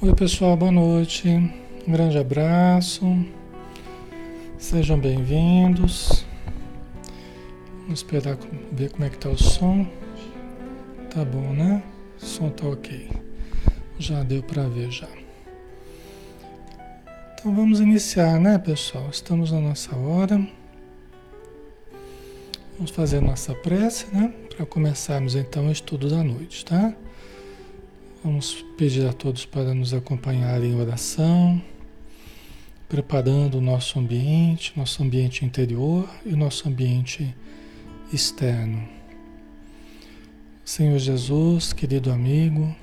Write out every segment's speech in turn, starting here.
Oi, pessoal, boa noite. Um grande abraço. Sejam bem-vindos. Vamos esperar ver como é que tá o som. Tá bom, né? O som tá ok. Já deu para ver já. Então vamos iniciar, né, pessoal? Estamos na nossa hora. Vamos fazer a nossa prece, né? Para começarmos então o estudo da noite, tá? Vamos pedir a todos para nos acompanharem em oração, preparando o nosso ambiente, nosso ambiente interior e nosso ambiente externo. Senhor Jesus, querido amigo,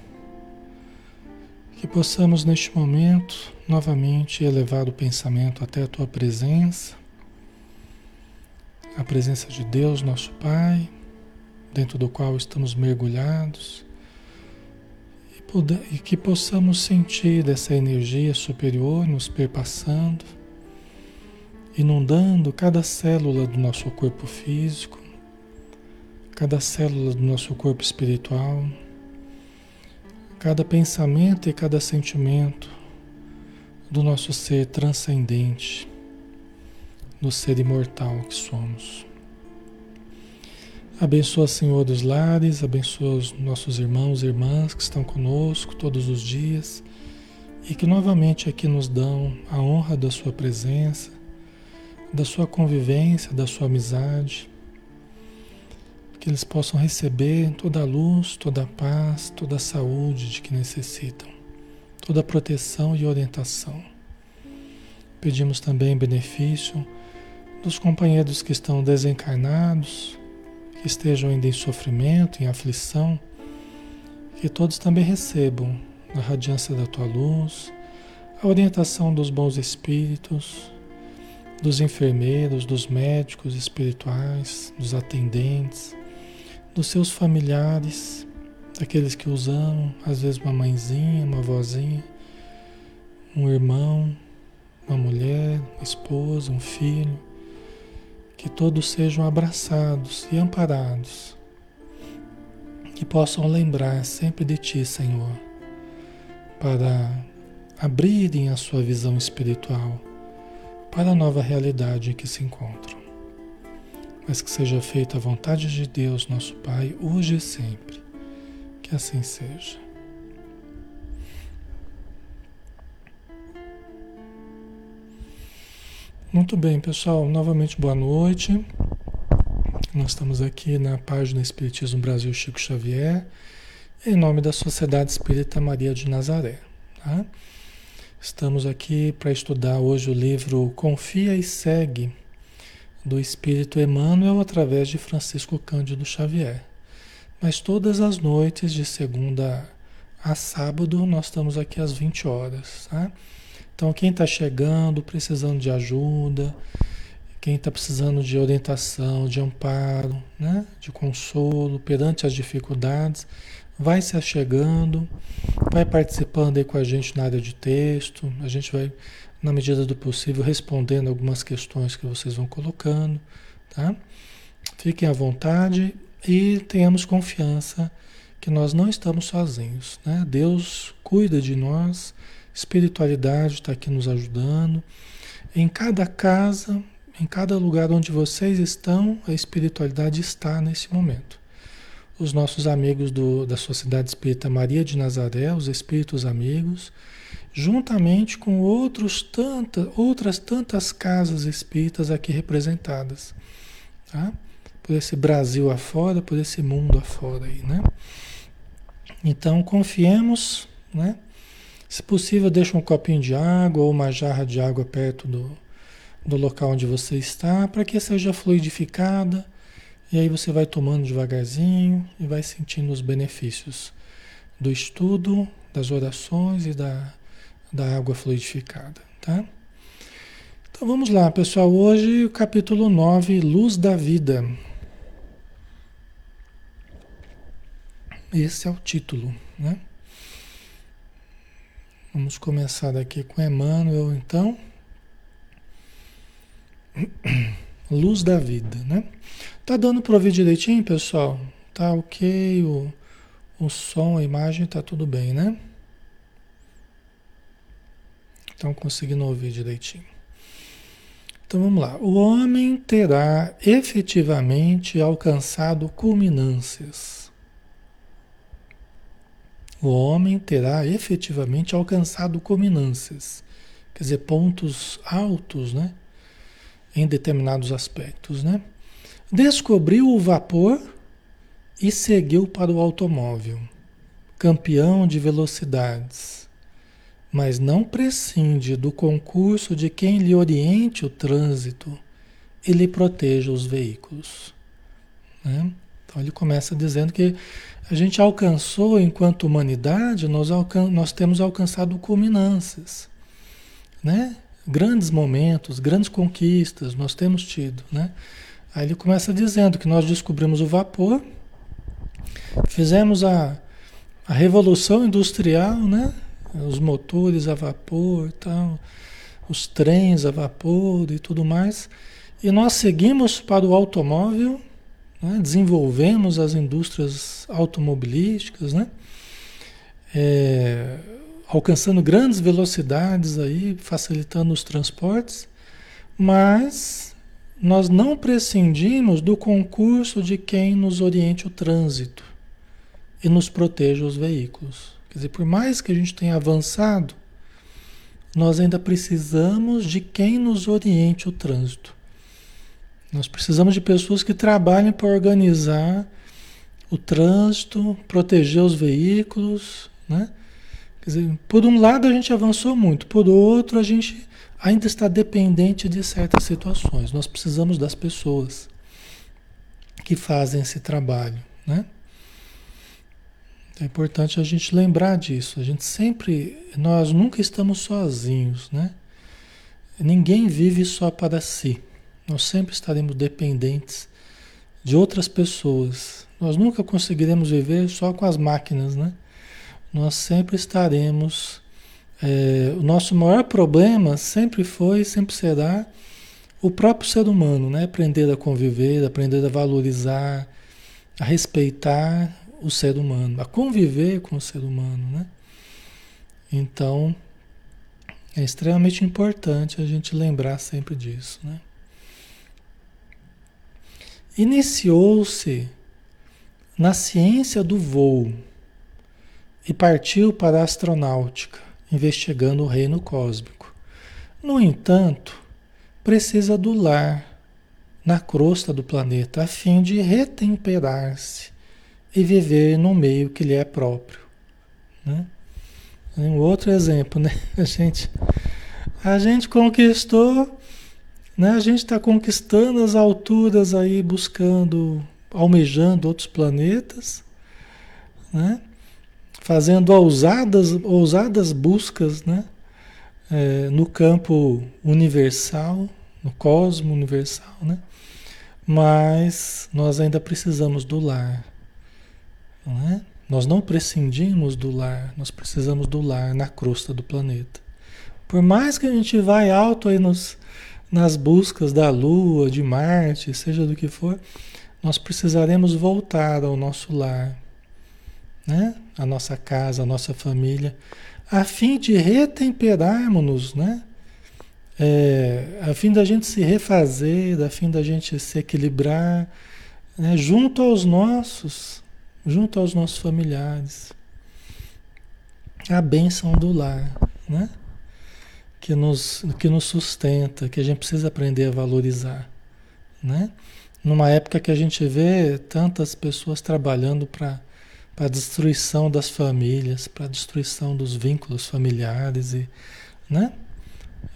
que possamos neste momento novamente elevar o pensamento até a tua presença, a presença de Deus, nosso Pai, dentro do qual estamos mergulhados e que possamos sentir essa energia superior nos perpassando, inundando cada célula do nosso corpo físico, cada célula do nosso corpo espiritual, cada pensamento e cada sentimento do nosso ser transcendente, do ser imortal que somos. Abençoa, Senhor, os lares, abençoa os nossos irmãos e irmãs que estão conosco todos os dias e que novamente aqui nos dão a honra da Sua presença, da Sua convivência, da Sua amizade. Que eles possam receber toda a luz, toda a paz, toda a saúde de que necessitam, toda a proteção e orientação. Pedimos também benefício dos companheiros que estão desencarnados que estejam ainda em sofrimento, em aflição, que todos também recebam a radiância da tua luz, a orientação dos bons espíritos, dos enfermeiros, dos médicos espirituais, dos atendentes, dos seus familiares, daqueles que os amam, às vezes uma mãezinha, uma vozinha, um irmão, uma mulher, uma esposa, um filho que todos sejam abraçados e amparados, que possam lembrar sempre de Ti, Senhor, para abrirem a sua visão espiritual para a nova realidade em que se encontram. Mas que seja feita a vontade de Deus, nosso Pai, hoje e sempre. Que assim seja. Muito bem, pessoal. Novamente, boa noite. Nós estamos aqui na página Espiritismo Brasil Chico Xavier, em nome da Sociedade Espírita Maria de Nazaré. Tá? Estamos aqui para estudar hoje o livro Confia e Segue, do Espírito Emmanuel, através de Francisco Cândido Xavier. Mas todas as noites, de segunda a sábado, nós estamos aqui às 20 horas. Tá? Então, quem está chegando, precisando de ajuda, quem está precisando de orientação, de amparo, né? de consolo perante as dificuldades, vai se achegando, vai participando aí com a gente na área de texto, a gente vai, na medida do possível, respondendo algumas questões que vocês vão colocando, tá? Fiquem à vontade e tenhamos confiança que nós não estamos sozinhos, né? Deus cuida de nós, espiritualidade está aqui nos ajudando. Em cada casa, em cada lugar onde vocês estão, a espiritualidade está nesse momento. Os nossos amigos do, da Sociedade Espírita Maria de Nazaré, os espíritos amigos, juntamente com outros tanta, outras tantas casas espíritas aqui representadas. Tá? Por esse Brasil afora, por esse mundo afora aí, né? Então confiemos, né? Se possível, deixe um copinho de água ou uma jarra de água perto do, do local onde você está, para que seja fluidificada. E aí você vai tomando devagarzinho e vai sentindo os benefícios do estudo, das orações e da, da água fluidificada, tá? Então vamos lá, pessoal. Hoje o capítulo 9, Luz da Vida. Esse é o título, né? Vamos começar daqui com Emmanuel, então. Luz da vida, né? Tá dando para ouvir direitinho, pessoal? Tá ok, o, o som, a imagem, tá tudo bem, né? Estão conseguindo ouvir direitinho. Então vamos lá. O homem terá efetivamente alcançado culminâncias. O homem terá efetivamente alcançado culminâncias, quer dizer, pontos altos, né? Em determinados aspectos, né? Descobriu o vapor e seguiu para o automóvel, campeão de velocidades mas não prescinde do concurso de quem lhe oriente o trânsito e lhe proteja os veículos. Né? Então ele começa dizendo que a gente alcançou, enquanto humanidade, nós, alcan nós temos alcançado culminâncias, né? grandes momentos, grandes conquistas nós temos tido. Né? Aí ele começa dizendo que nós descobrimos o vapor, fizemos a, a revolução industrial, né? os motores a vapor, tal, os trens a vapor e tudo mais. E nós seguimos para o automóvel, né? desenvolvemos as indústrias automobilísticas, né? É, alcançando grandes velocidades aí, facilitando os transportes, mas nós não prescindimos do concurso de quem nos oriente o trânsito e nos proteja os veículos. Quer dizer, por mais que a gente tenha avançado, nós ainda precisamos de quem nos oriente o trânsito. Nós precisamos de pessoas que trabalhem para organizar o trânsito, proteger os veículos, né? Quer dizer, por um lado a gente avançou muito, por outro a gente ainda está dependente de certas situações. Nós precisamos das pessoas que fazem esse trabalho, né? É importante a gente lembrar disso. A gente sempre, nós nunca estamos sozinhos, né? Ninguém vive só para si. Nós sempre estaremos dependentes de outras pessoas. Nós nunca conseguiremos viver só com as máquinas, né? Nós sempre estaremos. É, o nosso maior problema sempre foi, sempre será o próprio ser humano, né? Aprender a conviver, aprender a valorizar, a respeitar o ser humano, a conviver com o ser humano, né? Então, é extremamente importante a gente lembrar sempre disso, né? Iniciou-se na ciência do voo e partiu para a astronáutica, investigando o reino cósmico. No entanto, precisa do lar na crosta do planeta a fim de retemperar-se e viver no meio que lhe é próprio. Né? Um outro exemplo, né? A gente, a gente conquistou, né? a gente está conquistando as alturas aí, buscando, almejando outros planetas, né? fazendo ousadas, ousadas buscas né? É, no campo universal, no cosmo universal, né? mas nós ainda precisamos do lar. Não é? Nós não prescindimos do lar, nós precisamos do lar na crosta do planeta. Por mais que a gente vá alto aí nos, nas buscas da Lua, de Marte, seja do que for, nós precisaremos voltar ao nosso lar, né? a nossa casa, a nossa família, a fim de retemperarmos-nos, né? É, a fim da gente se refazer, a fim da gente se equilibrar, né? junto aos nossos, junto aos nossos familiares. A bênção do lar, né? Que nos, que nos sustenta, que a gente precisa aprender a valorizar, né? Numa época que a gente vê tantas pessoas trabalhando para a destruição das famílias, para a destruição dos vínculos familiares e, né?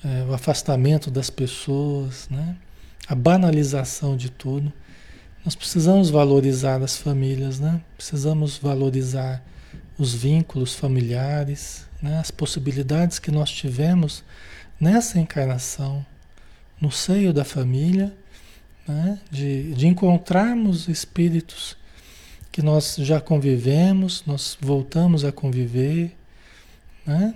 É, o afastamento das pessoas, né? A banalização de tudo. Nós precisamos valorizar as famílias, né? Precisamos valorizar os vínculos familiares, né? as possibilidades que nós tivemos nessa encarnação, no seio da família, né? de, de encontrarmos espíritos que nós já convivemos, nós voltamos a conviver, né?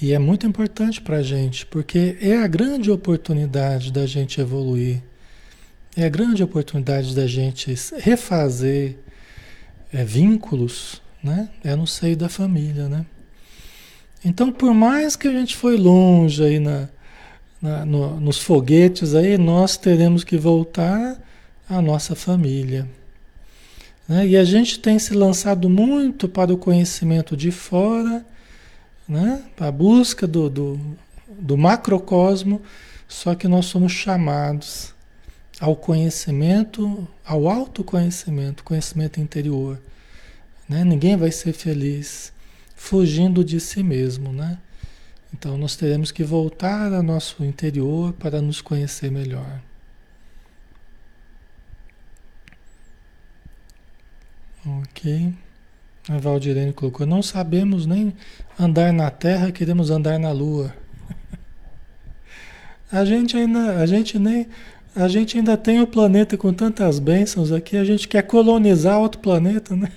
E é muito importante para a gente, porque é a grande oportunidade da gente evoluir é a grande oportunidade da gente refazer é, vínculos, né? É no seio da família, né? Então, por mais que a gente foi longe aí na, na no, nos foguetes aí, nós teremos que voltar à nossa família. Né? E a gente tem se lançado muito para o conhecimento de fora, né? para a busca do, do, do macrocosmo, só que nós somos chamados ao conhecimento, ao autoconhecimento, conhecimento interior. Né? Ninguém vai ser feliz fugindo de si mesmo, né? Então nós teremos que voltar ao nosso interior para nos conhecer melhor. Ok. A Valdirene colocou, não sabemos nem andar na Terra, queremos andar na Lua. A gente ainda, a gente nem, a gente ainda tem o planeta com tantas bênçãos aqui, a gente quer colonizar outro planeta, né?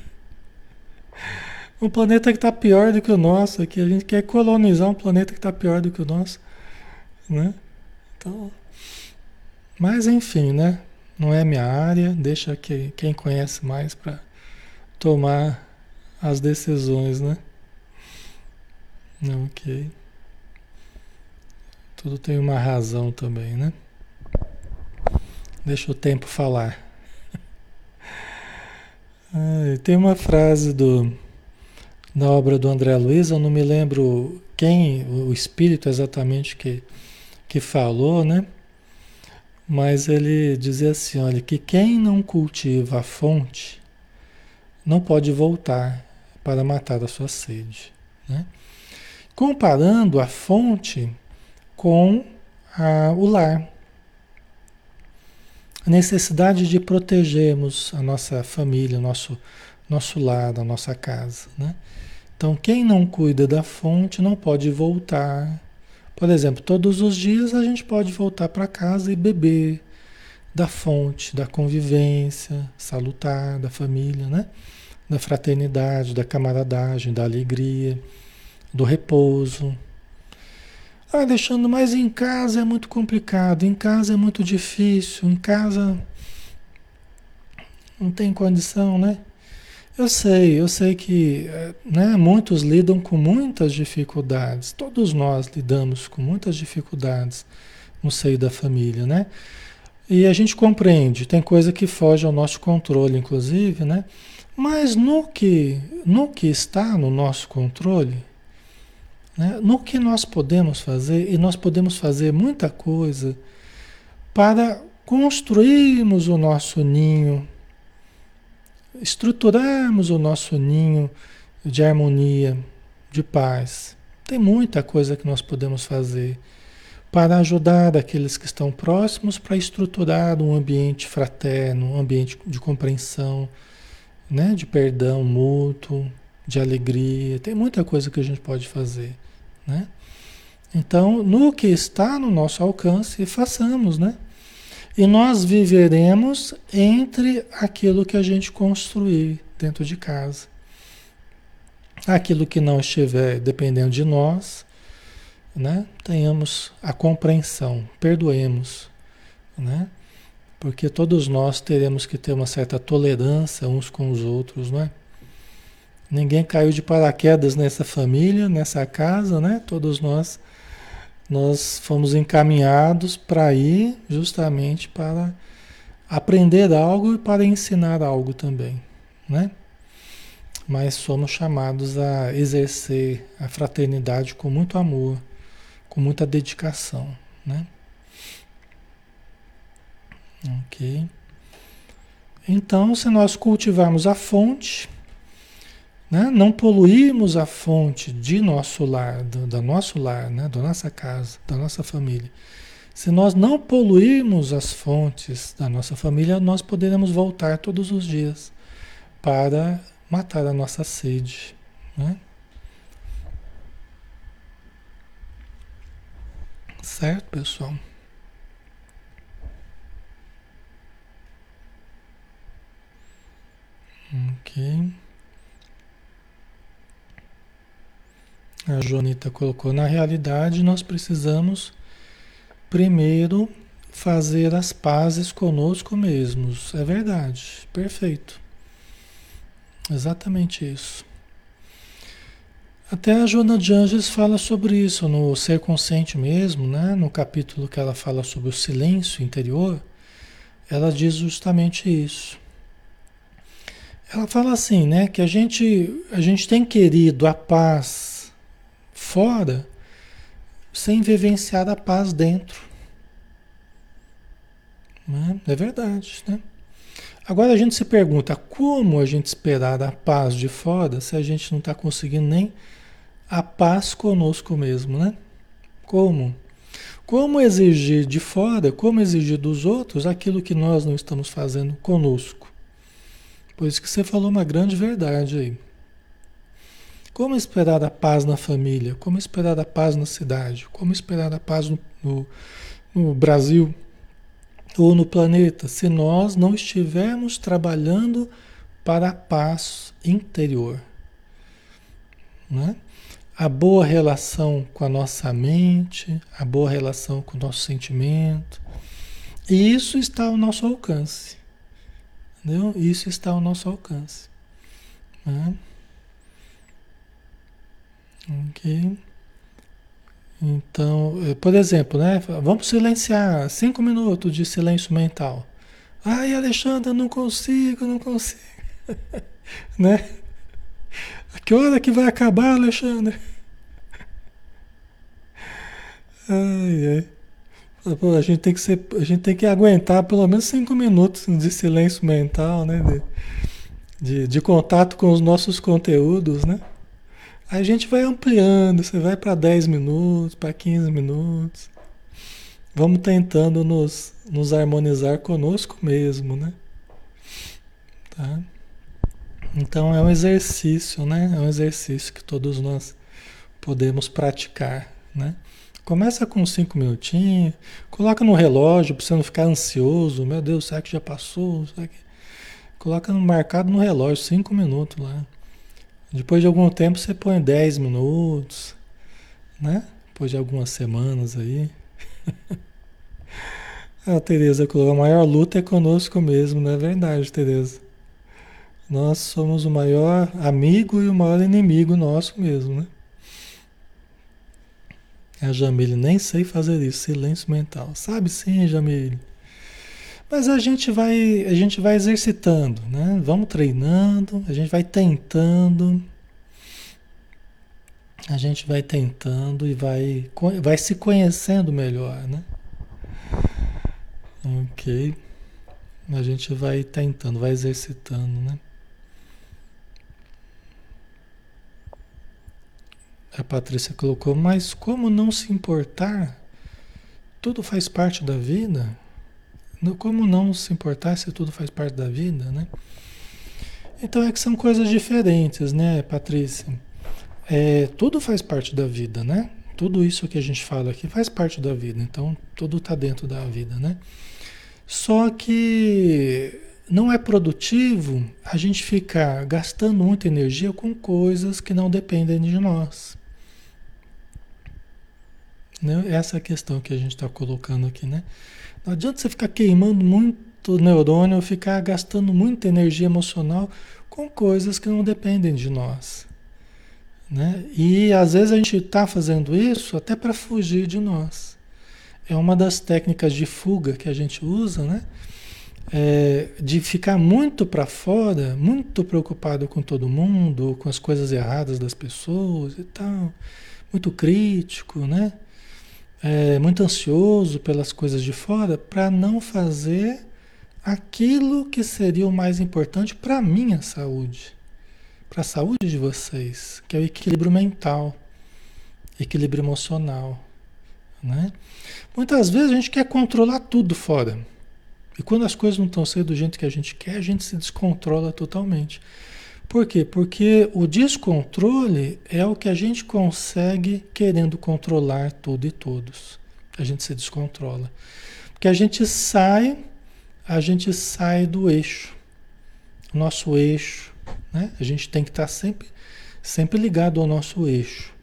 Um planeta que está pior do que o nosso aqui, a gente quer colonizar um planeta que está pior do que o nosso, né? Então, mas enfim, né? Não é minha área, deixa que quem conhece mais para tomar as decisões, né? Ok. Tudo tem uma razão também, né? Deixa o tempo falar. Tem uma frase do, da obra do André Luiz, eu não me lembro quem, o espírito exatamente que, que falou, né? Mas ele dizia assim: olha, que quem não cultiva a fonte não pode voltar para matar a sua sede. Né? Comparando a fonte com a, o lar. A necessidade de protegermos a nossa família, nosso, nosso lar, a nossa casa. Né? Então, quem não cuida da fonte não pode voltar. Por exemplo, todos os dias a gente pode voltar para casa e beber da fonte, da convivência salutar da família, né? Da fraternidade, da camaradagem, da alegria, do repouso, ah, Alexandre, mas em casa é muito complicado, em casa é muito difícil, em casa não tem condição, né? Eu sei, eu sei que né, muitos lidam com muitas dificuldades, todos nós lidamos com muitas dificuldades no seio da família, né? E a gente compreende, tem coisa que foge ao nosso controle, inclusive, né? Mas no que, no que está no nosso controle, né? No que nós podemos fazer, e nós podemos fazer muita coisa para construirmos o nosso ninho, estruturarmos o nosso ninho de harmonia, de paz. Tem muita coisa que nós podemos fazer para ajudar aqueles que estão próximos para estruturar um ambiente fraterno, um ambiente de compreensão, né? de perdão mútuo, de alegria. Tem muita coisa que a gente pode fazer. Né? Então, no que está no nosso alcance, façamos, né? E nós viveremos entre aquilo que a gente construir dentro de casa. Aquilo que não estiver dependendo de nós, né? Tenhamos a compreensão, perdoemos, né? Porque todos nós teremos que ter uma certa tolerância uns com os outros, não é? Ninguém caiu de paraquedas nessa família, nessa casa, né? Todos nós nós fomos encaminhados para ir justamente para aprender algo e para ensinar algo também, né? Mas somos chamados a exercer a fraternidade com muito amor, com muita dedicação, né? Ok. Então, se nós cultivarmos a fonte, né? Não poluirmos a fonte de nosso lar, do, do nosso lar, né? da nossa casa, da nossa família. Se nós não poluirmos as fontes da nossa família, nós poderemos voltar todos os dias para matar a nossa sede. Né? Certo, pessoal? Ok. A Jonita colocou: na realidade, nós precisamos primeiro fazer as pazes conosco mesmos. É verdade, perfeito. Exatamente isso. Até a Joana de Anjos fala sobre isso no Ser Consciente mesmo, né? no capítulo que ela fala sobre o silêncio interior, ela diz justamente isso. Ela fala assim, né, que a gente, a gente tem querido a paz fora sem vivenciar a paz dentro. Né? É verdade, né? Agora a gente se pergunta como a gente esperar a paz de fora se a gente não está conseguindo nem a paz conosco mesmo, né? Como? Como exigir de fora, como exigir dos outros aquilo que nós não estamos fazendo conosco? Por isso que você falou uma grande verdade aí. Como esperar a paz na família? Como esperar a paz na cidade? Como esperar a paz no, no, no Brasil ou no planeta se nós não estivermos trabalhando para a paz interior? Né? a boa relação com a nossa mente, a boa relação com o nosso sentimento. E isso está ao nosso alcance. Entendeu? Isso está ao nosso alcance. Né? Ok. Então, eh, por exemplo, né? Vamos silenciar cinco minutos de silêncio mental. Ai, Alexandre, não consigo, não consigo. né? Que hora que vai acabar, Alexandre? Ai, ai. Pô, a gente tem que ser, a gente tem que aguentar pelo menos cinco minutos de silêncio mental, né? De, de, de contato com os nossos conteúdos, né? A gente vai ampliando, você vai para 10 minutos, para 15 minutos. Vamos tentando nos, nos harmonizar conosco mesmo, né? Tá? Então é um exercício, né? É um exercício que todos nós podemos praticar, né? Começa com cinco minutinhos, coloca no relógio para você não ficar ansioso. Meu Deus, será que já passou? Será que... Coloca no, marcado no relógio, cinco minutos lá. Depois de algum tempo você põe 10 minutos, né? Depois de algumas semanas aí. a Tereza colocou, a maior luta é conosco mesmo, não é verdade, Tereza? Nós somos o maior amigo e o maior inimigo nosso mesmo, né? A Jamile, nem sei fazer isso, silêncio mental. Sabe sim, Jamile. Mas a gente vai, a gente vai exercitando, né? Vamos treinando, a gente vai tentando. A gente vai tentando e vai, vai se conhecendo melhor, né? Ok. A gente vai tentando, vai exercitando, né? A Patrícia colocou, mas como não se importar? Tudo faz parte da vida. Como não se importar se tudo faz parte da vida, né? Então é que são coisas diferentes, né, Patrícia? É, tudo faz parte da vida, né? Tudo isso que a gente fala aqui faz parte da vida, então tudo está dentro da vida, né? Só que não é produtivo a gente ficar gastando muita energia com coisas que não dependem de nós. Né? Essa é a questão que a gente está colocando aqui, né? Não adianta você ficar queimando muito neurônio, ficar gastando muita energia emocional com coisas que não dependem de nós. Né? E às vezes a gente está fazendo isso até para fugir de nós. É uma das técnicas de fuga que a gente usa, né? É, de ficar muito para fora, muito preocupado com todo mundo, com as coisas erradas das pessoas e tal, muito crítico, né? É, muito ansioso pelas coisas de fora para não fazer aquilo que seria o mais importante para a minha saúde, para a saúde de vocês, que é o equilíbrio mental, equilíbrio emocional. Né? Muitas vezes a gente quer controlar tudo fora. E quando as coisas não estão sendo do jeito que a gente quer, a gente se descontrola totalmente. Por quê? Porque o descontrole é o que a gente consegue querendo controlar tudo e todos. A gente se descontrola. Porque a gente sai, a gente sai do eixo. Nosso eixo, né? A gente tem que estar sempre, sempre ligado ao nosso eixo.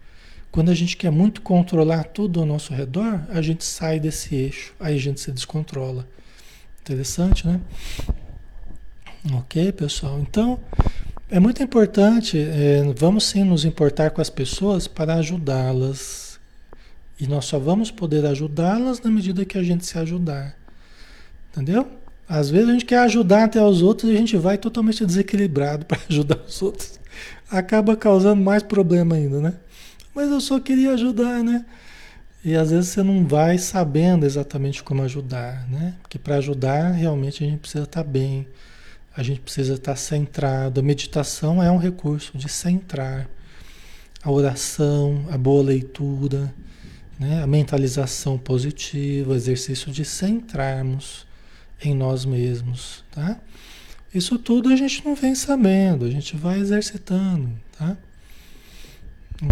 Quando a gente quer muito controlar tudo ao nosso redor, a gente sai desse eixo, aí a gente se descontrola. Interessante, né? Ok, pessoal? Então, É muito importante, é, vamos sim nos importar com as pessoas para ajudá-las. E nós só vamos poder ajudá-las na medida que a gente se ajudar. Entendeu? Às vezes a gente quer ajudar até os outros e a gente vai totalmente desequilibrado para ajudar os outros. Acaba causando mais problema ainda, né? Mas eu só queria ajudar, né? E às vezes você não vai sabendo exatamente como ajudar, né? Porque para ajudar, realmente a gente precisa estar bem, a gente precisa estar centrado. A meditação é um recurso de centrar. A oração, a boa leitura, né? a mentalização positiva, exercício de centrarmos em nós mesmos, tá? Isso tudo a gente não vem sabendo, a gente vai exercitando, tá?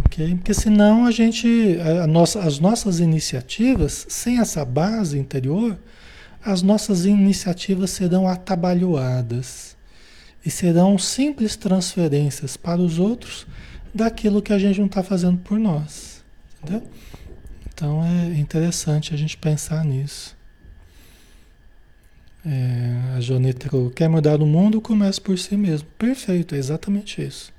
Ok? Porque senão a gente, a nossa, as nossas iniciativas, sem essa base interior, as nossas iniciativas serão atabalhoadas e serão simples transferências para os outros daquilo que a gente não está fazendo por nós. Entendeu? Então é interessante a gente pensar nisso. É, a Joneta quer mudar o mundo, começa por si mesmo. Perfeito, é exatamente isso.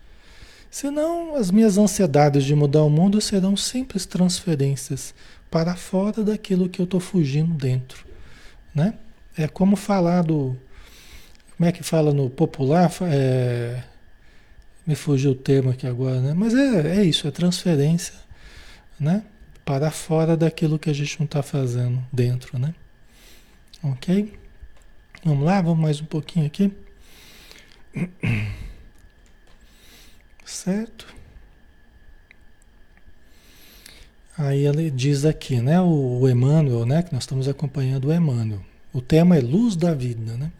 Senão, as minhas ansiedades de mudar o mundo serão simples transferências para fora daquilo que eu estou fugindo dentro. Né? É como falar do. Como é que fala no popular? É, me fugiu o termo aqui agora, né? Mas é, é isso, é transferência né? para fora daquilo que a gente não está fazendo dentro. Né? Ok? Vamos lá, vamos mais um pouquinho aqui. Certo? Aí ele diz aqui, né, o, Emmanuel, né, que nós estamos acompanhando o Emmanuel. O tema é luz da vida, né?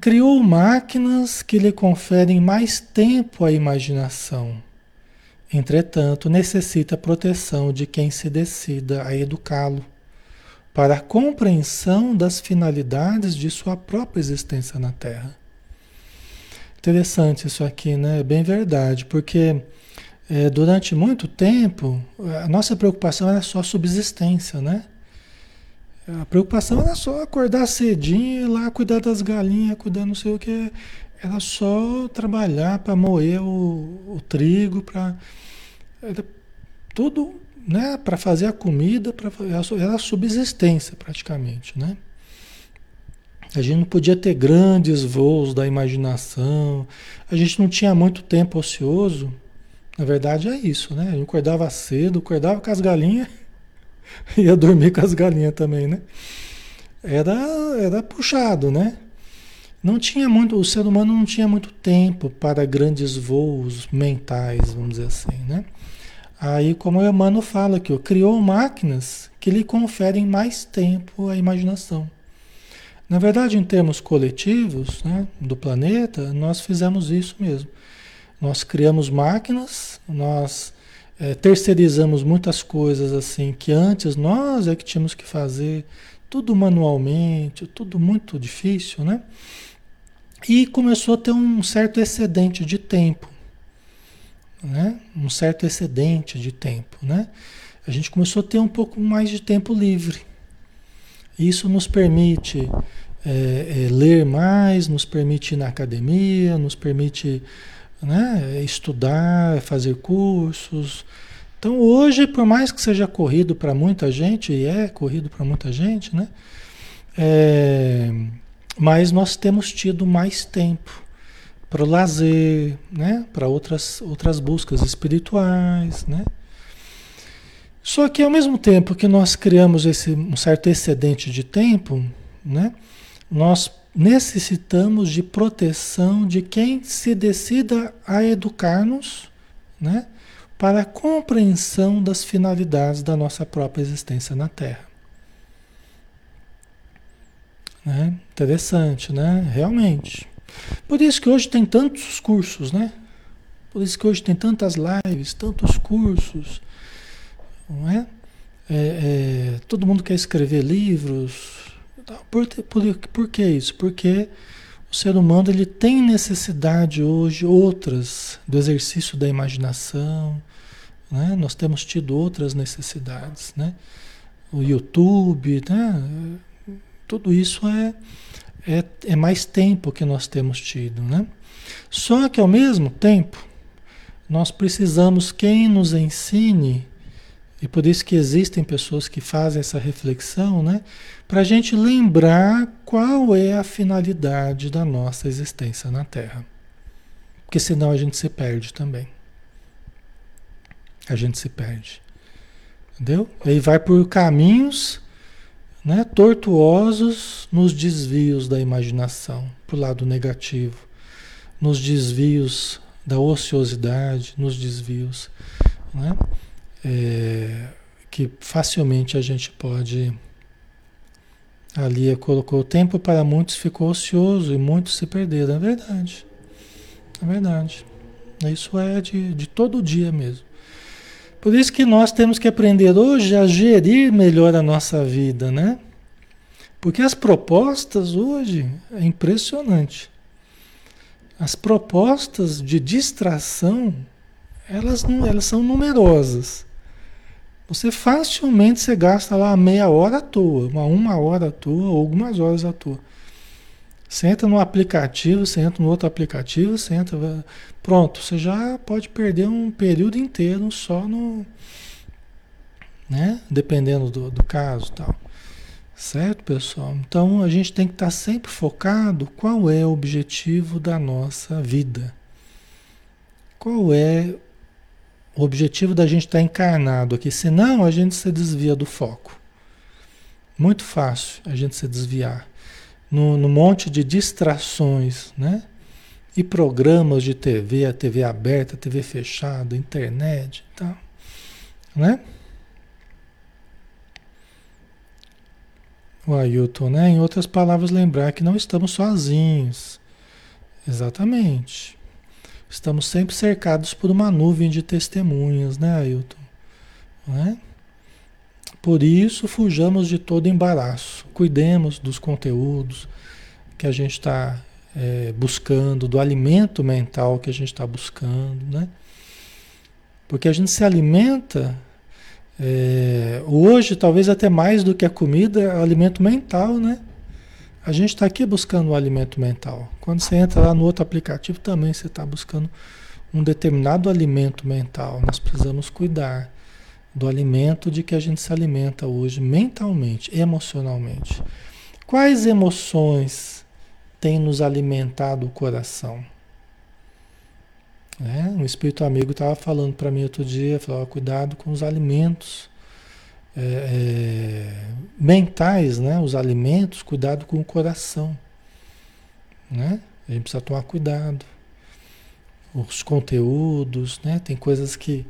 Criou máquinas que lhe conferem mais tempo à imaginação. Entretanto, necessita proteção de quem se decida a educá-lo para a compreensão das finalidades de sua própria existência na Terra. Interessante isso aqui, né? É bem verdade, porque durante muito tempo a nossa preocupação era só subsistência, né? A preocupação era só acordar cedinho, ir lá cuidar das galinhas, cuidar não sei o que. Era só trabalhar para moer o, o trigo, para tudo, né? Para fazer a comida, para era subsistência praticamente, né? A gente não podia ter grandes voos da imaginação. A gente não tinha muito tempo ocioso. Na verdade é isso, né? Gente acordava cedo, acordava com as galinhas, ia dormir com as galinhas também, né? Era, era puxado, né? Não tinha muito, o ser humano não tinha muito tempo para grandes voos mentais, vamos dizer assim, né? Aí, como o Emmanuel fala aqui, criou máquinas que lhe conferem mais tempo à imaginação. Na verdade, em termos coletivos né, do planeta, nós fizemos isso mesmo. Nós criamos máquinas, nós é, terceirizamos muitas coisas assim que antes nós é que tínhamos que fazer tudo manualmente, tudo muito difícil, né? E começou a ter um certo excedente de tempo, né? Um certo excedente de tempo, né? A gente começou a ter um pouco mais de tempo livre. Isso nos permite é, é, ler mais, nos permite ir na academia, nos permite né, estudar, fazer cursos. Então hoje, por mais que seja corrido para muita gente, e é corrido para muita gente, né? É, mas nós temos tido mais tempo para o lazer, né? para outras, outras buscas espirituais. Né? Só que ao mesmo tempo que nós criamos esse, um certo excedente de tempo, né? nós necessitamos de proteção de quem se decida a educar-nos, né, para a compreensão das finalidades da nossa própria existência na Terra. Né? Interessante, né? Realmente. Por isso que hoje tem tantos cursos, né? Por isso que hoje tem tantas lives, tantos cursos, não é? é, é todo mundo quer escrever livros, por, por, por que isso? Porque o ser humano ele tem necessidade hoje outras do exercício da imaginação, né? Nós temos tido outras necessidades, né? O YouTube, né? Tudo isso é, é, é mais tempo que nós temos tido, né? Só que ao mesmo tempo, nós precisamos quem nos ensine, e por isso que existem pessoas que fazem essa reflexão, né? Para a gente lembrar qual é a finalidade da nossa existência na Terra. Porque senão a gente se perde também. A gente se perde. Entendeu? Aí vai por caminhos né, tortuosos nos desvios da imaginação, para o lado negativo, nos desvios da ociosidade, nos desvios né, é, que facilmente a gente pode. Ali colocou o tempo para muitos ficou ocioso e muitos se perderam. É verdade. É verdade. Isso é de, de todo dia mesmo. Por isso que nós temos que aprender hoje a gerir melhor a nossa vida, né? Porque as propostas hoje é impressionante. As propostas de distração, elas, elas são numerosas. Você facilmente você gasta lá meia hora à toa, uma, uma hora à toa, algumas horas à toa. Você entra no aplicativo, você entra no outro aplicativo, você entra. Pronto, você já pode perder um período inteiro só no. Né? Dependendo do, do caso tal. Certo, pessoal? Então a gente tem que estar sempre focado qual é o objetivo da nossa vida. Qual é o objetivo da gente estar encarnado aqui? Senão a gente se desvia do foco. Muito fácil a gente se desviar no, no monte de distrações, né? E programas de TV, a TV aberta, a TV fechada, internet e tal, né? O Ailton, né? Em outras palavras, lembrar que não estamos sozinhos. Exatamente. Estamos sempre cercados por uma nuvem de testemunhas, né, Ailton? Né? Por isso, fujamos de todo embaraço. Cuidemos dos conteúdos que a gente está é, buscando, do alimento mental que a gente está buscando, né? Porque a gente se alimenta, é, hoje, talvez até mais do que a comida, é o alimento mental, né? A gente está aqui buscando o alimento mental. Quando você entra lá no outro aplicativo, também você está buscando um determinado alimento mental. Nós precisamos cuidar do alimento de que a gente se alimenta hoje mentalmente, emocionalmente. Quais emoções têm nos alimentado o coração? É, um espírito amigo estava falando para mim outro dia, falou, cuidado com os alimentos é, é, mentais, né? Os alimentos, cuidado com o coração, né? A gente precisa tomar cuidado. Os conteúdos, né? Tem coisas que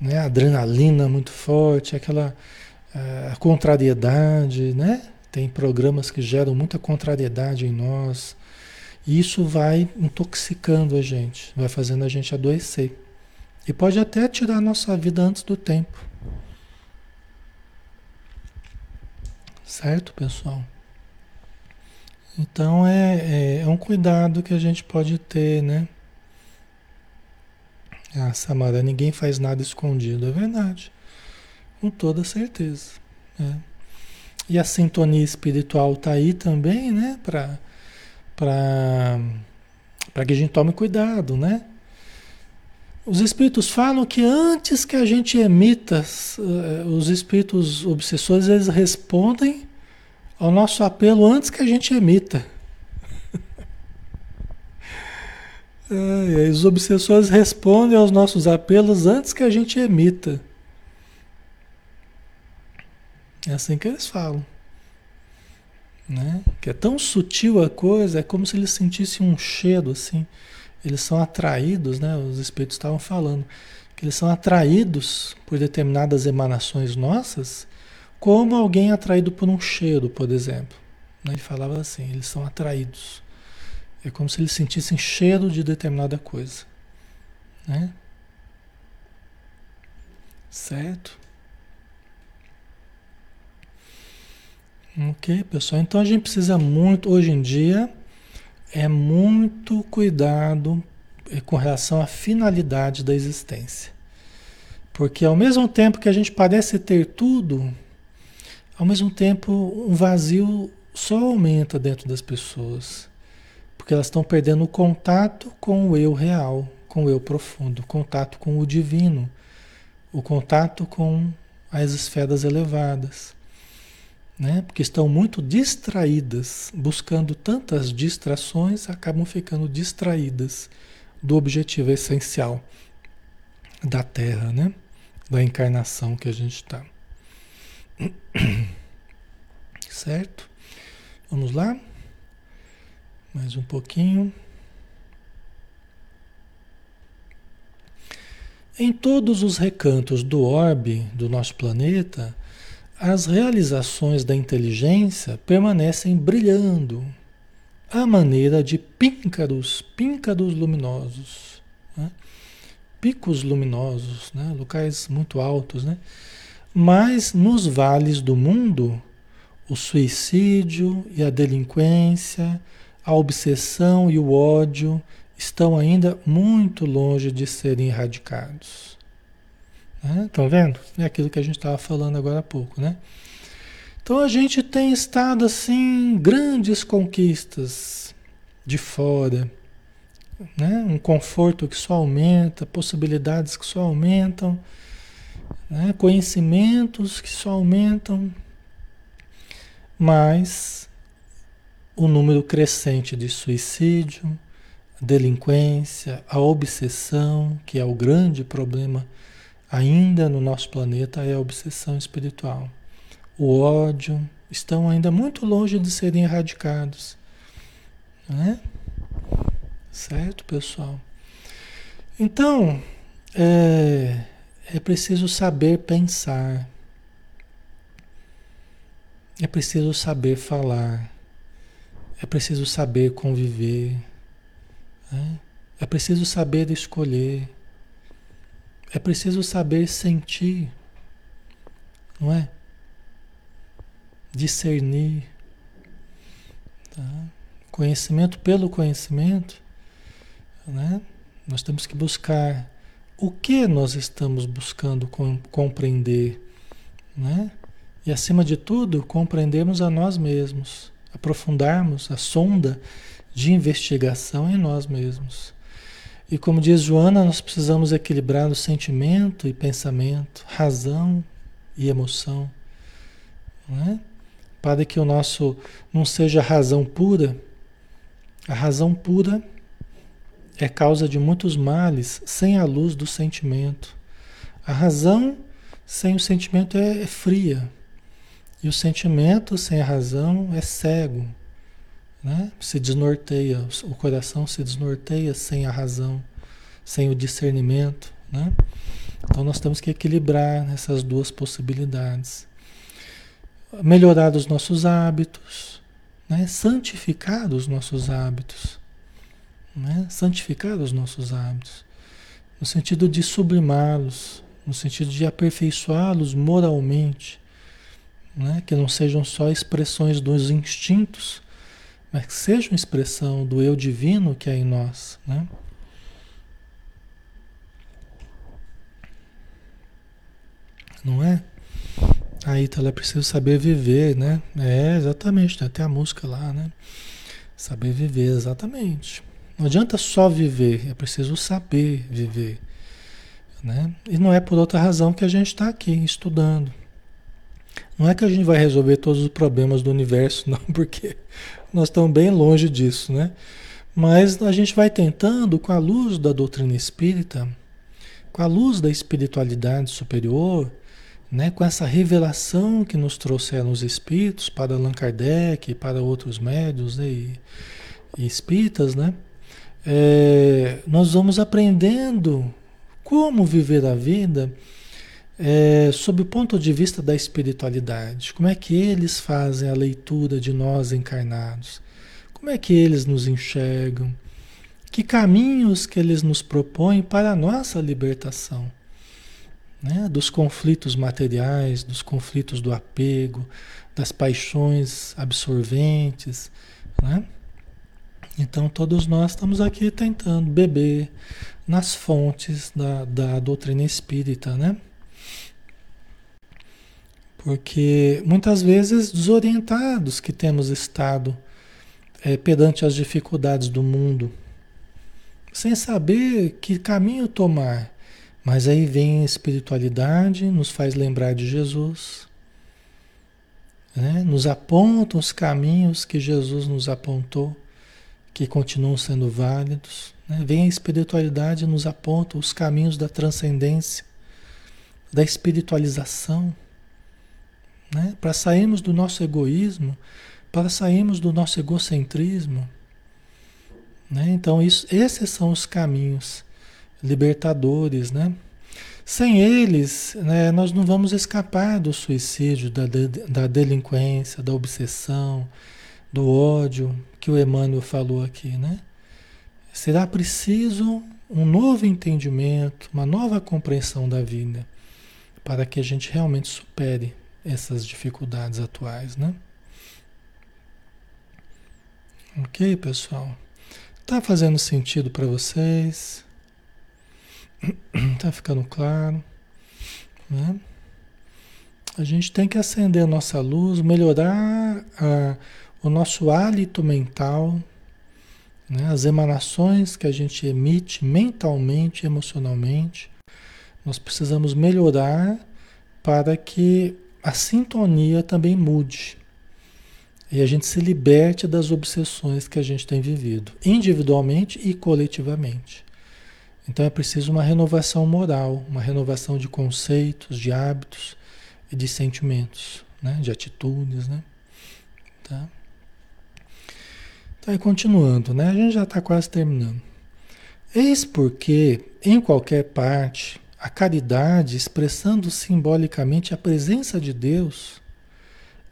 né? Adrenalina muito forte, aquela uh, contrariedade, né? Tem programas que geram muita contrariedade em nós. E isso vai intoxicando a gente, vai fazendo a gente adoecer. E pode até tirar a nossa vida antes do tempo. Certo, pessoal? Então é, é, é um cuidado que a gente pode ter, né? Ah, Samara, ninguém faz nada escondido. É verdade. Com toda certeza. É. E a sintonia espiritual está aí também, né? Para que a gente tome cuidado, né? Os espíritos falam que antes que a gente emita, uh, os espíritos obsessores, eles respondem ao nosso apelo antes que a gente emita. Os obsessores respondem aos nossos apelos antes que a gente emita. É assim que eles falam. Né? Que é tão sutil a coisa, é como se eles sentissem um cheiro assim. Eles são atraídos, né? Os espíritos estavam falando que eles são atraídos por determinadas emanações nossas, como alguém atraído por um cheiro, por exemplo. Né? Ele falava assim, eles são atraídos. É como se eles sentissem cheiro de determinada coisa. Né? Certo? Ok, pessoal. Então a gente precisa muito, hoje em dia, é muito cuidado eh, com relação à finalidade da existência. Porque ao mesmo tempo que a gente parece ter tudo, ao mesmo tempo um vazio só aumenta dentro das pessoas, porque elas estão perdendo o contato com o eu real, com o eu profundo, o contato com o divino, o contato com as esferas elevadas. Né? Porque estão muito distraídas, buscando tantas distrações, acabam ficando distraídas do objetivo essencial da Terra, né? da encarnação que a gente está. Certo? Vamos lá? Mais um pouquinho. Em todos os recantos do orbe do nosso planeta, as realizações da inteligência permanecem brilhando à maneira de píncaros, píncaros luminosos, né? picos luminosos, né? locais muito altos, né? Mas nos vales do mundo, o suicídio e a delinquência, a obsessão e o ódio estão ainda muito longe de serem erradicados. Estão né? vendo? É aquilo que a gente estava falando agora há pouco, né? Então a gente tem estado assim, grandes conquistas de fora, né? um conforto que só aumenta, possibilidades que só aumentam né? conhecimentos que só aumentam, mas o número crescente de suicídio, delinquência, a obsessão, que é o grande problema ainda no nosso planeta, é a obsessão espiritual. O ódio estão ainda muito longe de serem erradicados. Né? Certo, pessoal? Então, é, é preciso saber pensar. É preciso saber falar. É preciso saber conviver. Né? É preciso saber escolher. É preciso saber sentir. Não é? Discernir. Tá? Conhecimento pelo conhecimento. Né? Nós temos que buscar o que nós estamos buscando compreender, né? E acima de tudo, compreendermos a nós mesmos, aprofundarmos a sonda de investigação em nós mesmos. E como diz Joana, nós precisamos equilibrar o sentimento e pensamento, razão e emoção, né? para que o nosso não seja razão pura. A razão pura é causa de muitos males sem a luz do sentimento. A razão sem o sentimento é, é fria. E o sentimento sem a razão é cego. Né? Se desnorteia, o coração se desnorteia sem a razão, sem o discernimento. Né? Então nós temos que equilibrar essas duas possibilidades. Melhorar os nossos hábitos, né? santificar os nossos hábitos né? santificar os nossos hábitos, no sentido de sublimá-los, no sentido de aperfeiçoá-los moralmente, né? que não sejam só expressões dos instintos, mas que sejam expressão do eu divino que é em nós. Né? Não é? Aí então, é preciso saber viver, né? É, exatamente, tem até a música lá, né? Saber viver, exatamente. Não adianta só viver, é preciso saber viver. Né? E não é por outra razão que a gente está aqui estudando. Não é que a gente vai resolver todos os problemas do universo, não, porque nós estamos bem longe disso, né? Mas a gente vai tentando, com a luz da doutrina espírita, com a luz da espiritualidade superior, né, com essa revelação que nos trouxeram os espíritos para Allan Kardec para outros médios né, e, e espíritas, né? é, nós vamos aprendendo como viver a vida é, sob o ponto de vista da espiritualidade. Como é que eles fazem a leitura de nós encarnados? Como é que eles nos enxergam? Que caminhos que eles nos propõem para a nossa libertação? Né? Dos conflitos materiais, dos conflitos do apego, das paixões absorventes, né? Então todos nós estamos aqui tentando beber nas fontes da, da doutrina espírita, né? Porque muitas vezes desorientados que temos estado é, perante as dificuldades do mundo, sem saber que caminho tomar. Mas aí vem a espiritualidade, nos faz lembrar de Jesus, né? nos aponta os caminhos que Jesus nos apontou, que continuam sendo válidos. Né? Vem a espiritualidade e nos aponta os caminhos da transcendência, da espiritualização, né? para sairmos do nosso egoísmo, para sairmos do nosso egocentrismo. Né? Então, isso, esses são os caminhos libertadores, né? Sem eles, né, nós não vamos escapar do suicídio, da, de, da delinquência, da obsessão, do ódio que o Emmanuel falou aqui, né? Será preciso um novo entendimento, uma nova compreensão da vida, para que a gente realmente supere essas dificuldades atuais, né? Ok, pessoal? Tá fazendo sentido para vocês? Tá ficando claro? Né? A gente tem que acender a nossa luz, melhorar a, o nosso hálito mental, né? as emanações que a gente emite mentalmente, emocionalmente. Nós precisamos melhorar para que a sintonia também mude. E a gente se liberte das obsessões que a gente tem vivido, individualmente e coletivamente. Então é preciso uma renovação moral, uma renovação de conceitos, de hábitos e de sentimentos, né? de atitudes. Né? Tá? Então, continuando, né? a gente já está quase terminando. Eis porque, em qualquer parte, a caridade, expressando simbolicamente a presença de Deus,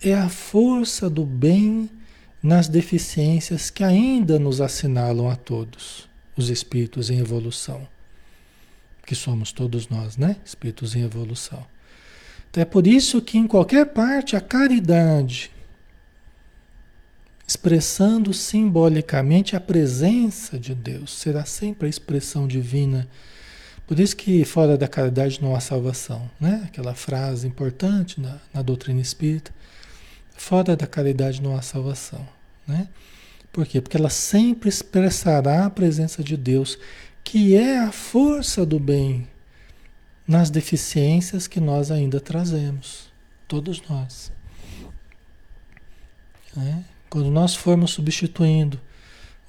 é a força do bem nas deficiências que ainda nos assinalam a todos, os espíritos em evolução. Que somos todos nós, né? Espíritos em evolução. Então é por isso que em qualquer parte a caridade, expressando simbolicamente a presença de Deus, será sempre a expressão divina. Por isso que fora da caridade não há salvação, né? Aquela frase importante na, na doutrina espírita Fora da caridade não há salvação, né? Por quê? Porque ela sempre expressará a presença de Deus, que é a força do bem nas deficiências que nós ainda trazemos, todos nós. Né? Quando nós formos substituindo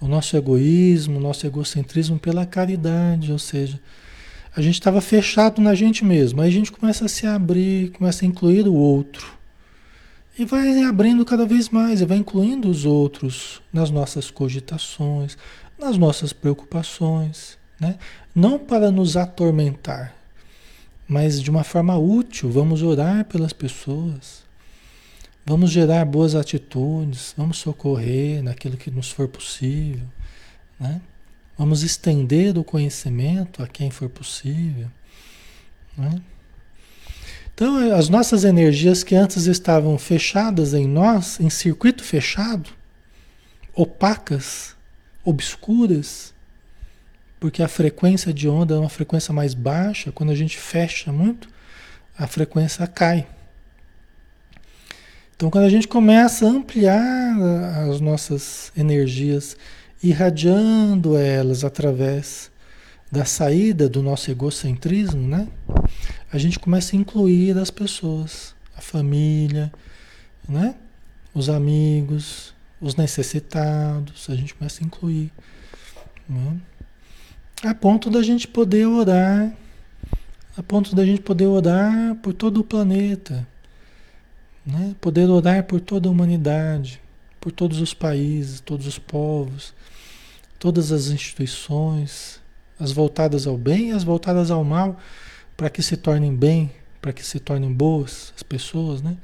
o nosso egoísmo, o nosso egocentrismo pela caridade, ou seja, a gente estava fechado na gente mesmo, aí a gente começa a se abrir, começa a incluir o outro. E vai abrindo cada vez mais, e vai incluindo os outros nas nossas cogitações, nas nossas preocupações, né? Não para nos atormentar, mas de uma forma útil. Vamos orar pelas pessoas, vamos gerar boas atitudes, vamos socorrer naquilo que nos for possível, né? Vamos estender o conhecimento a quem for possível, né? Então, as nossas energias que antes estavam fechadas em nós, em circuito fechado, opacas, obscuras, porque a frequência de onda é uma frequência mais baixa, quando a gente fecha muito, a frequência cai. Então, quando a gente começa a ampliar as nossas energias, irradiando elas através da saída do nosso egocentrismo, né? a gente começa a incluir as pessoas, a família, né? os amigos, os necessitados, a gente começa a incluir. Né? A ponto da gente poder orar, a ponto da gente poder orar por todo o planeta, né? poder orar por toda a humanidade, por todos os países, todos os povos, todas as instituições, as voltadas ao bem e as voltadas ao mal para que se tornem bem, para que se tornem boas as pessoas, né?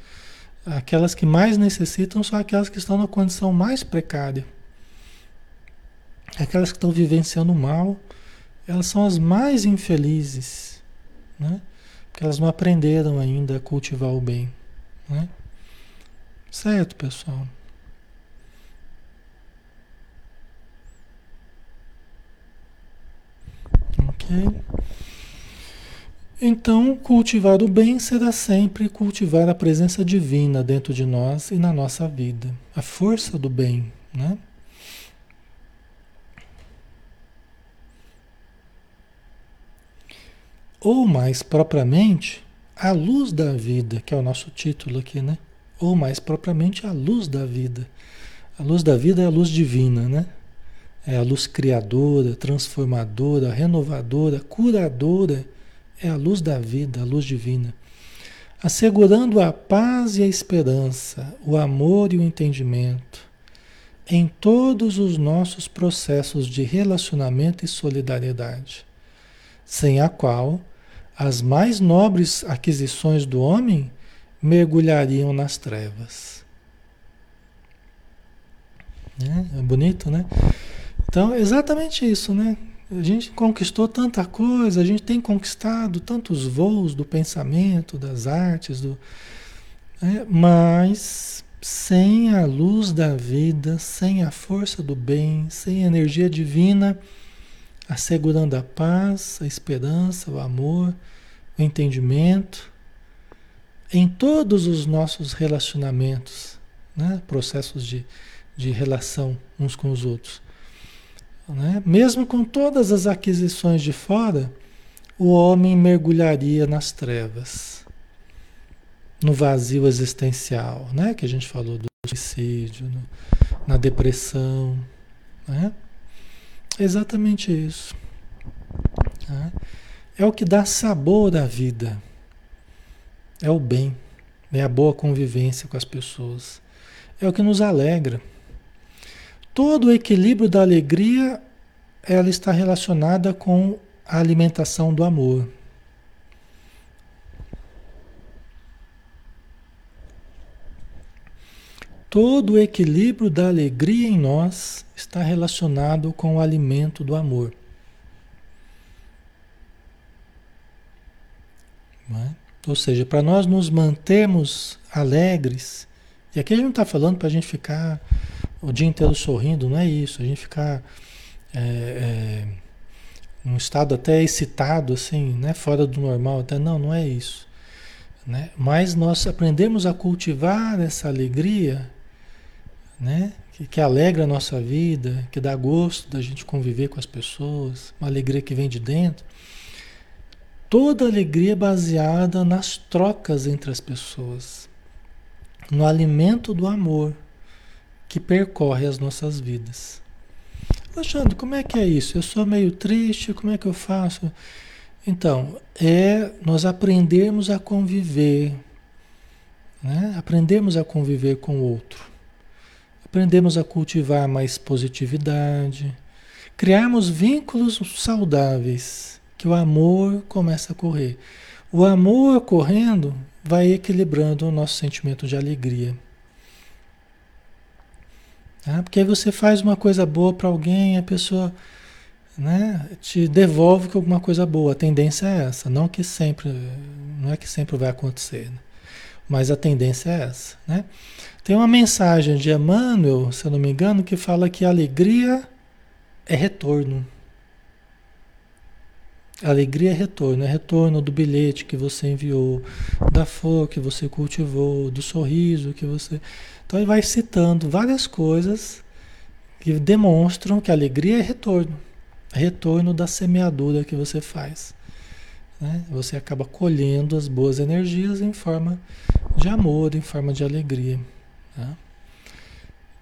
Aquelas que mais necessitam são aquelas que estão na condição mais precária. Aquelas que estão vivenciando mal, elas são as mais infelizes, né? Porque elas não aprenderam ainda a cultivar o bem, né? Certo, pessoal? Então, cultivar o bem será sempre cultivar a presença divina dentro de nós e na nossa vida, a força do bem, né? Ou mais propriamente, a luz da vida, que é o nosso título aqui, né? Ou mais propriamente, a luz da vida. A luz da vida é a luz divina, né? É a luz criadora, transformadora, renovadora, curadora é a luz da vida, a luz divina, assegurando a paz e a esperança, o amor e o entendimento em todos os nossos processos de relacionamento e solidariedade, sem a qual as mais nobres aquisições do homem mergulhariam nas trevas. É, é bonito, né? Então, exatamente isso, né? A gente conquistou tanta coisa, a gente tem conquistado tantos voos do pensamento, das artes, do, é, mas sem a luz da vida, sem a força do bem, sem a energia divina, assegurando a paz, a esperança, o amor, o entendimento, em todos os nossos relacionamentos, né? processos de, de relação uns com os outros né? Mesmo com todas as aquisições de fora, o homem mergulharia nas trevas, no vazio existencial, né? que a gente falou do suicídio, no, na depressão. Né? Exatamente isso. Né? É o que dá sabor à vida. É o bem, é a boa convivência com as pessoas. É o que nos alegra. Todo o equilíbrio da alegria ela está relacionada com a alimentação do amor. Todo o equilíbrio da alegria em nós está relacionado com o alimento do amor. É? Ou seja, para nós nos mantermos alegres, e aqui a gente não está falando para a gente ficar o dia inteiro sorrindo, não é isso. A gente ficar é, é, um estado até excitado, assim, né? fora do normal. Até, não, não é isso. Né? Mas nós aprendemos a cultivar essa alegria, né? que, que alegra a nossa vida, que dá gosto da gente conviver com as pessoas, uma alegria que vem de dentro. Toda alegria é baseada nas trocas entre as pessoas, no alimento do amor que percorre as nossas vidas. Alexandre, como é que é isso? Eu sou meio triste, como é que eu faço? Então, é nós aprendermos a conviver, né? aprendemos a conviver com o outro, aprendemos a cultivar mais positividade, criarmos vínculos saudáveis, que o amor começa a correr. O amor correndo vai equilibrando o nosso sentimento de alegria. Tá? Porque aí você faz uma coisa boa para alguém, a pessoa né, te devolve com alguma coisa boa. A tendência é essa, não que sempre, não é que sempre vai acontecer, né? mas a tendência é essa, né? Tem uma mensagem de Emmanuel, se eu não me engano, que fala que alegria é retorno. Alegria é retorno, é retorno do bilhete que você enviou, da flor que você cultivou, do sorriso que você. Então ele vai citando várias coisas que demonstram que alegria é retorno. Retorno da semeadura que você faz. Né? Você acaba colhendo as boas energias em forma de amor, em forma de alegria. Né?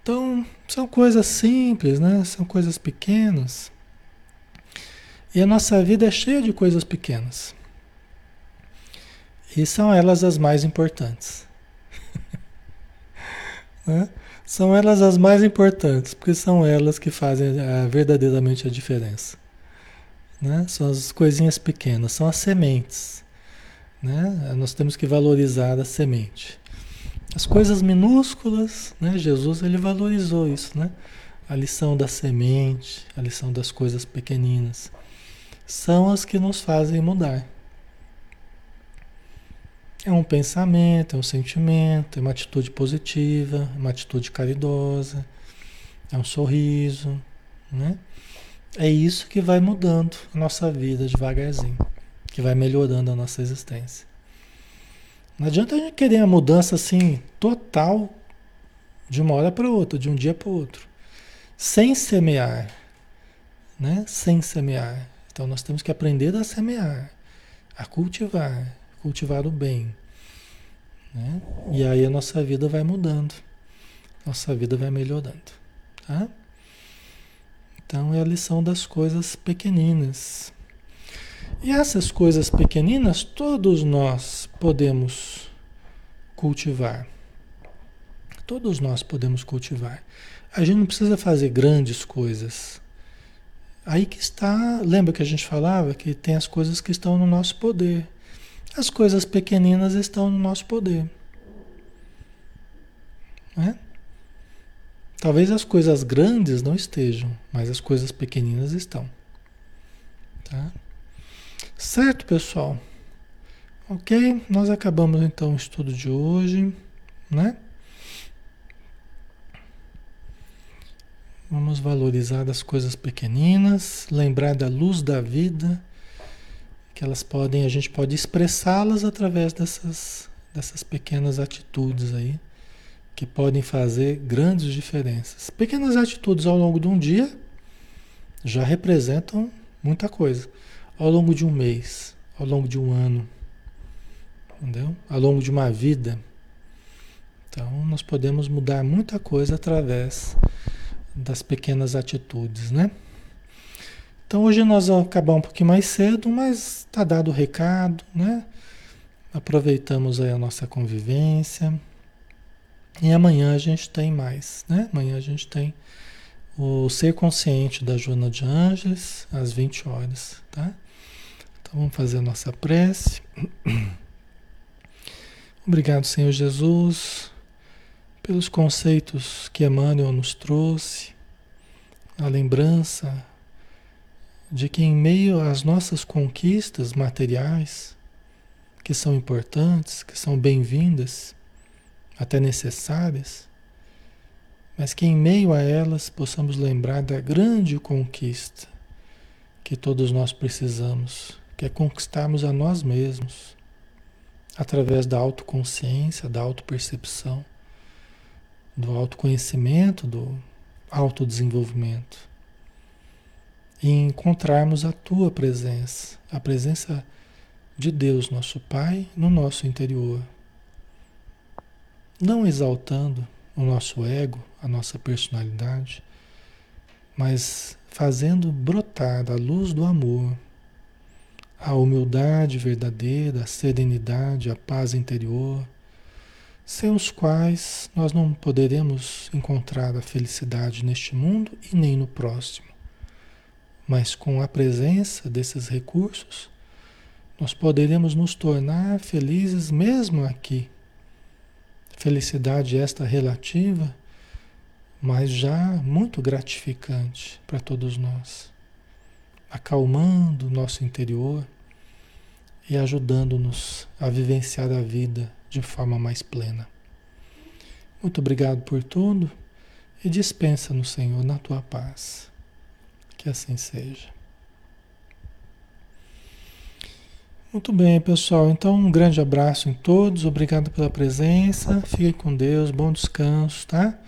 Então, são coisas simples, né? são coisas pequenas. E a nossa vida é cheia de coisas pequenas. E são elas as mais importantes. Né? São elas as mais importantes, porque são elas que fazem a, verdadeiramente a diferença. Né? São as coisinhas pequenas, são as sementes. Né? Nós temos que valorizar a semente. As coisas minúsculas, né? Jesus ele valorizou isso, né? A lição da semente, a lição das coisas pequeninas, são as que nos fazem mudar. É um pensamento, é um sentimento, é uma atitude positiva, é uma atitude caridosa, é um sorriso, né? É isso que vai mudando a nossa vida devagarzinho, que vai melhorando a nossa existência. Não adianta a gente querer a mudança assim total de uma hora para outra, de um dia para outro, sem semear, né? Sem semear. Então nós temos que aprender a semear, a cultivar, cultivar o bem, né? E aí a nossa vida vai mudando, nossa vida vai melhorando, tá? Então é a lição das coisas pequeninas. E essas coisas pequeninas todos nós podemos cultivar. Todos nós podemos cultivar. A gente não precisa fazer grandes coisas. Aí que está, lembra que a gente falava que tem as coisas que estão no nosso poder. As coisas pequeninas estão no nosso poder. Né? Talvez as coisas grandes não estejam, mas as coisas pequeninas estão. Tá? Certo, pessoal? Ok, nós acabamos então o estudo de hoje, né? Vamos valorizar as coisas pequeninas, lembrar da luz da vida, que elas podem, a gente pode expressá-las através dessas, dessas pequenas atitudes aí que podem fazer grandes diferenças. Pequenas atitudes ao longo de um dia já representam muita coisa. Ao longo de um mês, ao longo de um ano, entendeu? Ao longo de uma vida. Então, nós podemos mudar muita coisa através das pequenas atitudes, né? Então, hoje nós vamos acabar um pouquinho mais cedo, mas está dado o recado, né? Aproveitamos aí a nossa convivência. E amanhã a gente tem mais, né? Amanhã a gente tem o Ser Consciente da Joana de Ângeles, às 20 horas, tá? Então vamos fazer a nossa prece. Obrigado, Senhor Jesus, pelos conceitos que Emmanuel nos trouxe, a lembrança de que em meio às nossas conquistas materiais, que são importantes, que são bem-vindas, até necessárias, mas que em meio a elas possamos lembrar da grande conquista que todos nós precisamos, que é conquistarmos a nós mesmos, através da autoconsciência, da autopercepção, do autoconhecimento, do autodesenvolvimento. E encontrarmos a tua presença, a presença de Deus, nosso Pai, no nosso interior não exaltando o nosso ego, a nossa personalidade, mas fazendo brotar a luz do amor, a humildade verdadeira, a serenidade, a paz interior, sem os quais nós não poderemos encontrar a felicidade neste mundo e nem no próximo. Mas com a presença desses recursos, nós poderemos nos tornar felizes mesmo aqui Felicidade esta relativa, mas já muito gratificante para todos nós, acalmando o nosso interior e ajudando-nos a vivenciar a vida de forma mais plena. Muito obrigado por tudo e dispensa no Senhor na tua paz. Que assim seja. Muito bem, pessoal. Então, um grande abraço em todos. Obrigado pela presença. Fiquem com Deus. Bom descanso, tá?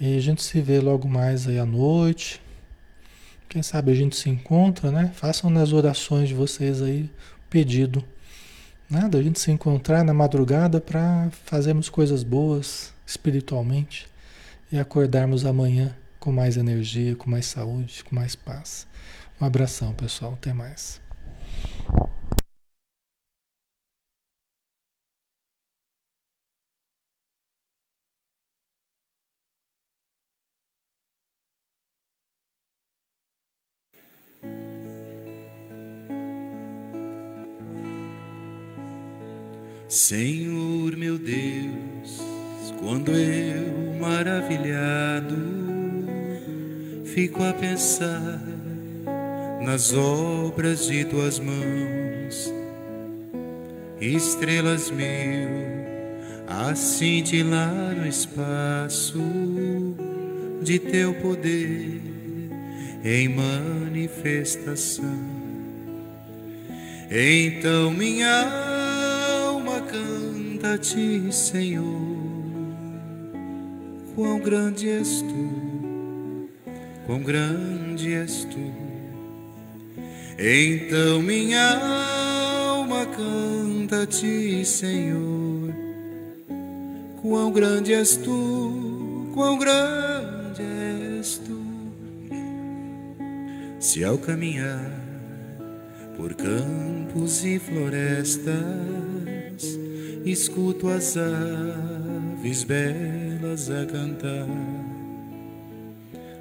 E a gente se vê logo mais aí à noite. Quem sabe a gente se encontra, né? Façam nas orações de vocês aí pedido, né? Da gente se encontrar na madrugada para fazermos coisas boas espiritualmente e acordarmos amanhã com mais energia, com mais saúde, com mais paz. Um abração, pessoal. Até mais. Senhor meu Deus, quando eu maravilhado fico a pensar nas obras de tuas mãos, estrelas mil a cintilar no espaço de teu poder em manifestação Então minha alma canta a ti, Senhor. Quão grande és tu, quão grande és tu. Então minha alma canta a ti, Senhor. Quão grande és tu, quão grande és tu. Se ao caminhar por campos e florestas, escuto as aves belas a cantar.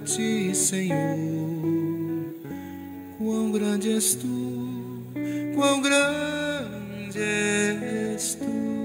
ti, Senhor. Quão grande és tu, quão grande és tu.